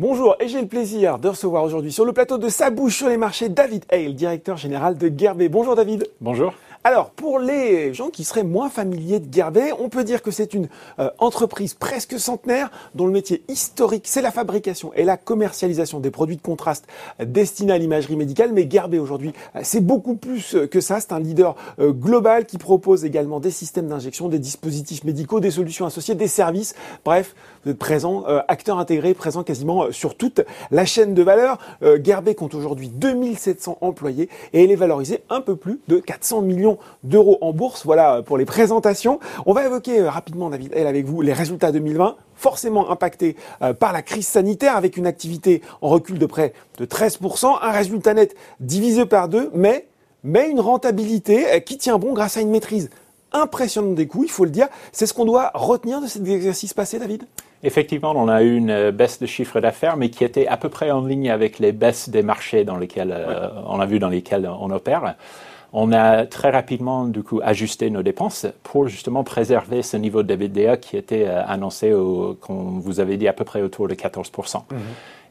Bonjour et j'ai le plaisir de recevoir aujourd'hui sur le plateau de Sa bouche sur les marchés David Hale, directeur général de Gerbet. Bonjour David. Bonjour. Alors, pour les gens qui seraient moins familiers de Gerbet, on peut dire que c'est une euh, entreprise presque centenaire dont le métier historique, c'est la fabrication et la commercialisation des produits de contraste destinés à l'imagerie médicale. Mais Gerbet aujourd'hui, euh, c'est beaucoup plus euh, que ça. C'est un leader global qui propose également des systèmes d'injection, des dispositifs médicaux, des solutions associées, des services. Bref, vous êtes présent, acteur intégré, présent quasiment sur toute la chaîne de valeur. Gerbet compte aujourd'hui 2700 employés et elle est valorisée un peu plus de 400 millions d'euros en bourse. Voilà euh, pour les présentations. On va évoquer euh, rapidement, David, avec vous, les résultats 2020 forcément impactés euh, par la crise sanitaire avec une activité en recul de près de 13%, un résultat net divisé par deux, mais, mais une rentabilité qui tient bon grâce à une maîtrise impressionnante des coûts, il faut le dire. C'est ce qu'on doit retenir de cet exercice passé, David? Effectivement, on a eu une baisse de chiffre d'affaires, mais qui était à peu près en ligne avec les baisses des marchés dans lesquels on a vu dans lesquels on opère. On a très rapidement, du coup, ajusté nos dépenses pour justement préserver ce niveau de d'EBITDA qui était euh, annoncé, au, comme vous avez dit, à peu près autour de 14%. Mhm.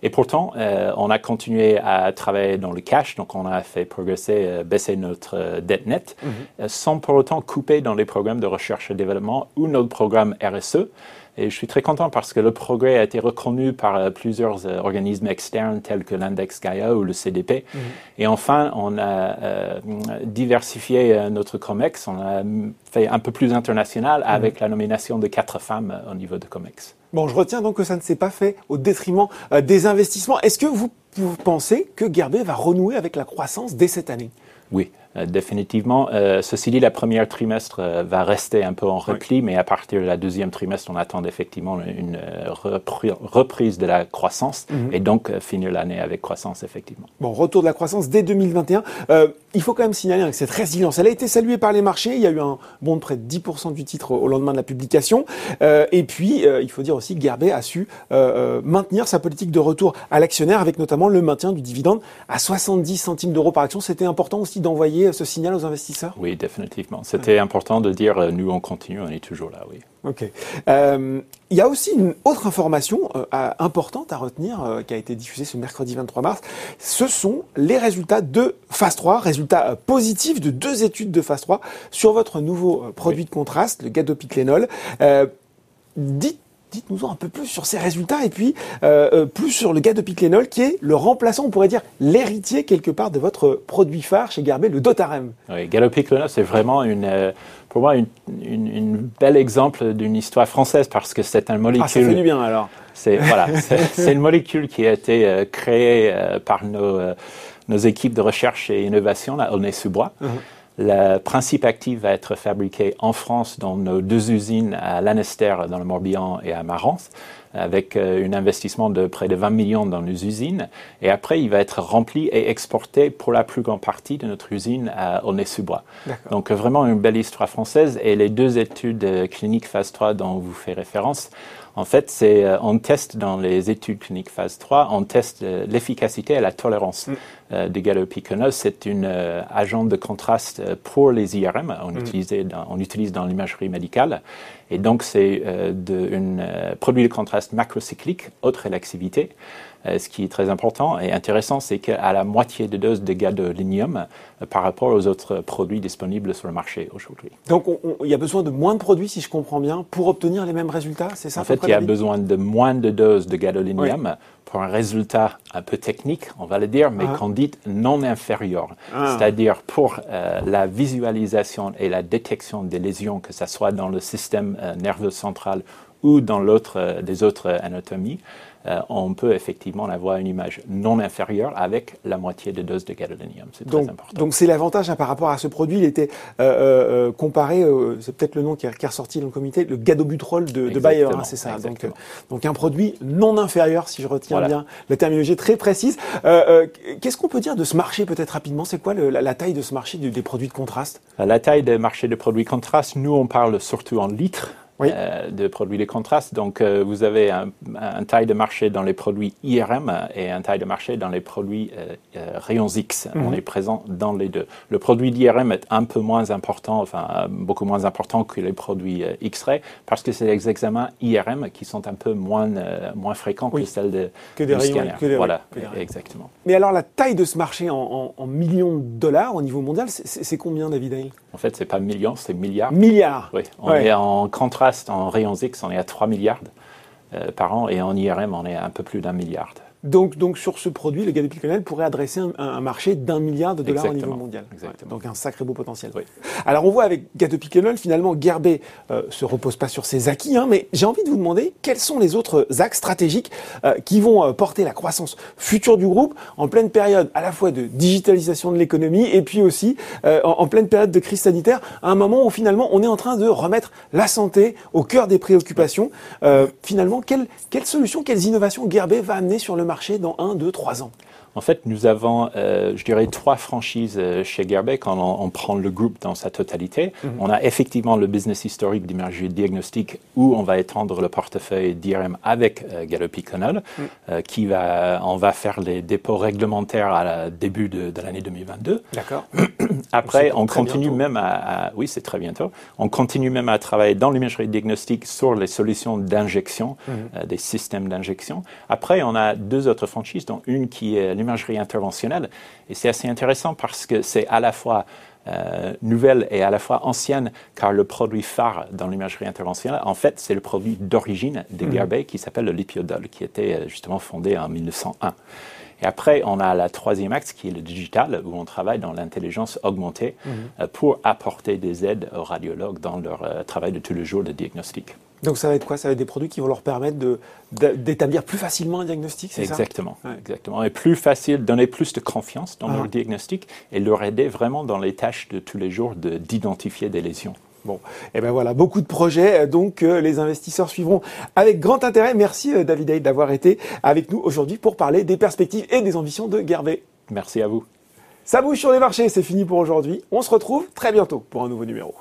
Et pourtant, euh, on a continué à travailler dans le cash, donc on a fait progresser, euh, baisser notre dette nette, mhm. sans pour autant couper dans les programmes de recherche et développement ou notre programme RSE. Et je suis très content parce que le progrès a été reconnu par euh, plusieurs euh, organismes externes tels que l'index Gaia ou le CDP. Mhm. Et enfin, on a euh, diversifié notre COMEX. On a fait un peu plus international mhm. avec la nomination de quatre femmes au niveau de COMEX. Bon, je retiens donc que ça ne s'est pas fait au détriment des investissements. Est-ce que vous, vous pensez que Gerbet va renouer avec la croissance dès cette année? Oui, euh, définitivement. Euh, ceci dit, la première trimestre euh, va rester un peu en repli, mais à partir de la deuxième trimestre, on attend effectivement une reprise de la croissance mhm. et donc finir l'année avec croissance, effectivement. Bon, retour de la croissance dès 2021. il faut quand même signaler que cette résilience, elle a été saluée par les marchés. Il y a eu un bond de près de 10% du titre au lendemain de la publication. et puis, il faut dire aussi que Gerbet a su maintenir sa politique de retour à l'actionnaire avec notamment le maintien du dividende à 70 centimes d'euros par action. C'était important aussi d'envoyer ce signal aux investisseurs? Oui, définitivement. C'était important de dire euh, nous on continue, on est toujours là, oui. Ok. Euh, il y a aussi une autre information euh, importante à retenir qui a été diffusée ce mercredi 23 mars. Ce sont les résultats de phase 3, résultats positifs de deux études de phase 3 sur votre nouveau produit de contraste, le gadopiclénol. dites Dites-nous un peu plus sur ces résultats et puis euh, euh, plus sur le gadopiclénol qui est le remplaçant, on pourrait dire l'héritier quelque part de votre produit phare chez Garbet, le Dotarem. Oui, gadopiclénol, c'est vraiment une, euh, pour moi une, une, bel exemple d'une histoire française parce que c'est un molécule. Ah, ça fait du bien alors. C'est voilà, c'est une molécule qui a été créée par nos, nos équipes de recherche et innovation là, au Nez-sous-Bois. Uh-huh. Le principe actif va être fabriqué en France dans nos deux usines à Lanester dans le Morbihan et à Marans avec euh, un investissement de près de 20 millions dans nos usines. Et après, il va être rempli et exporté pour la plus grande partie de notre usine à Aulnay-sous-Bois. Donc vraiment une belle histoire française. Et les deux études euh, cliniques phase 3 dont vous faites référence, en fait, c'est euh, on teste dans les études cliniques phase 3, on teste l'efficacité et la tolérance mm. des galopiconose. C'est une agent de contraste pour les IRM. On, mm. dans, on utilise dans l'imagerie médicale. Et donc, c'est euh, un euh, produit de contraste macrocyclique, haute rélaxivité. Euh, ce qui est très important et intéressant, c'est qu'à la moitié de dose de gadolinium euh, par rapport aux autres produits disponibles sur le marché aujourd'hui. Donc, il y a besoin de moins de produits, si je comprends bien, pour obtenir les mêmes résultats, c'est ça En fait, il y a besoin de moins de doses de gadolinium pour un résultat un peu technique, on va le dire, mais ah. qu'on dit non inférieur. Ah. C'est-à-dire pour la visualisation et la détection des lésions, que ce soit dans le système nerveux central ou dans l'autre, des autres anatomies, euh, on peut effectivement avoir une image non inférieure avec la moitié de dose de gadolinium. C'est très important. Donc c'est l'avantage hein, par rapport à ce produit. Il était euh, euh, comparé, c'est peut-être le nom qui est, ressorti dans le comité, le gadobutrol de, de Bayer, hein, c'est ça. Donc, donc, un produit non inférieur, si je retiens bien la terminologie très précise. Qu'est-ce qu'on peut dire de ce marché peut-être rapidement? C'est quoi la, taille de ce marché des produits de contraste? La taille des marchés de produits de contraste, nous on parle surtout en litres euh, de produits de contraste. Donc, euh, vous avez un, taille de marché dans les produits IRM et un taille de marché dans les produits rayons X. Mhm. On est présent dans les deux. Le produit d'IRM est un peu moins important, enfin, beaucoup moins important que les produits X-ray parce que c'est les examens IRM qui sont un peu moins, moins fréquents que celles de, que des rayons, Que des voilà, exactement. Mais alors, la taille de ce marché en, millions de dollars au niveau mondial, c'est combien, David Hale En fait, c'est pas millions, c'est milliards. Milliards Oui, on est en contraste, en rayons X, on est à 3 milliards euh, par an, et en IRM, on est à un peu plus d'un milliard. Donc, donc sur ce produit, le Gallup pourrait adresser un, marché d'un milliard de dollars au niveau mondial. Exactement. donc un sacré beau potentiel. Alors on voit avec Gato finalement, Gerbet euh, se repose pas sur ses acquis, hein, mais j'ai envie de vous demander quels sont les autres axes stratégiques euh, qui vont euh, porter la croissance future du groupe en pleine période à la fois de digitalisation de l'économie et puis aussi euh, en, pleine période de crise sanitaire, à un moment où finalement on est en train de remettre la santé au cœur des préoccupations. finalement, quelles quelle solutions, quelles innovations Gerbet va amener sur le marché dans 1, 2, 3 ans en fait, nous avons, euh, je dirais, trois franchises euh, chez Gearbet quand on, prend le groupe dans sa totalité. Mhm. On a effectivement le business historique d'imagerie diagnostique où on va étendre le portefeuille d'IRM avec euh, mhm. euh, qui va, on va faire les dépôts réglementaires à la début de, l'année 2022. D'accord. Après, on continue même à, oui, c'est très bientôt. On continue même à travailler dans l'imagerie diagnostique sur les solutions d'injection, mhm. des systèmes d'injection. Après, on a deux autres franchises, dont une qui est l'imagerie interventionnelle. Et c'est assez intéressant parce que c'est à la fois euh, nouvelle et à la fois ancienne, car le produit phare dans l'imagerie interventionnelle, en fait, c'est le produit d'origine des mmh. qui s'appelle le lipiodol, qui était euh, justement fondé en 1901. Et après, on a la troisième axe qui est le digital, où on travaille dans l'intelligence augmentée mhm. euh, pour apporter des aides aux radiologues dans leur travail de tous les jours de diagnostic. Donc ça va être quoi? Ça va être des produits qui vont leur permettre d'établir plus facilement un diagnostic, c'est ça? Exactement, exactement. Et plus facile, donner plus de confiance dans leur ah. diagnostic et leur aider vraiment dans les tâches de tous les jours d'identifier des lésions. Bon, et eh ben voilà, beaucoup de projets, euh, donc euh, les investisseurs suivront avec grand intérêt. Merci euh, David Hay d'avoir été avec nous aujourd'hui pour parler des perspectives et des ambitions de Gervais. Merci à vous. Ça bouge sur les marchés, c'est fini pour aujourd'hui. On se retrouve très bientôt pour un nouveau numéro.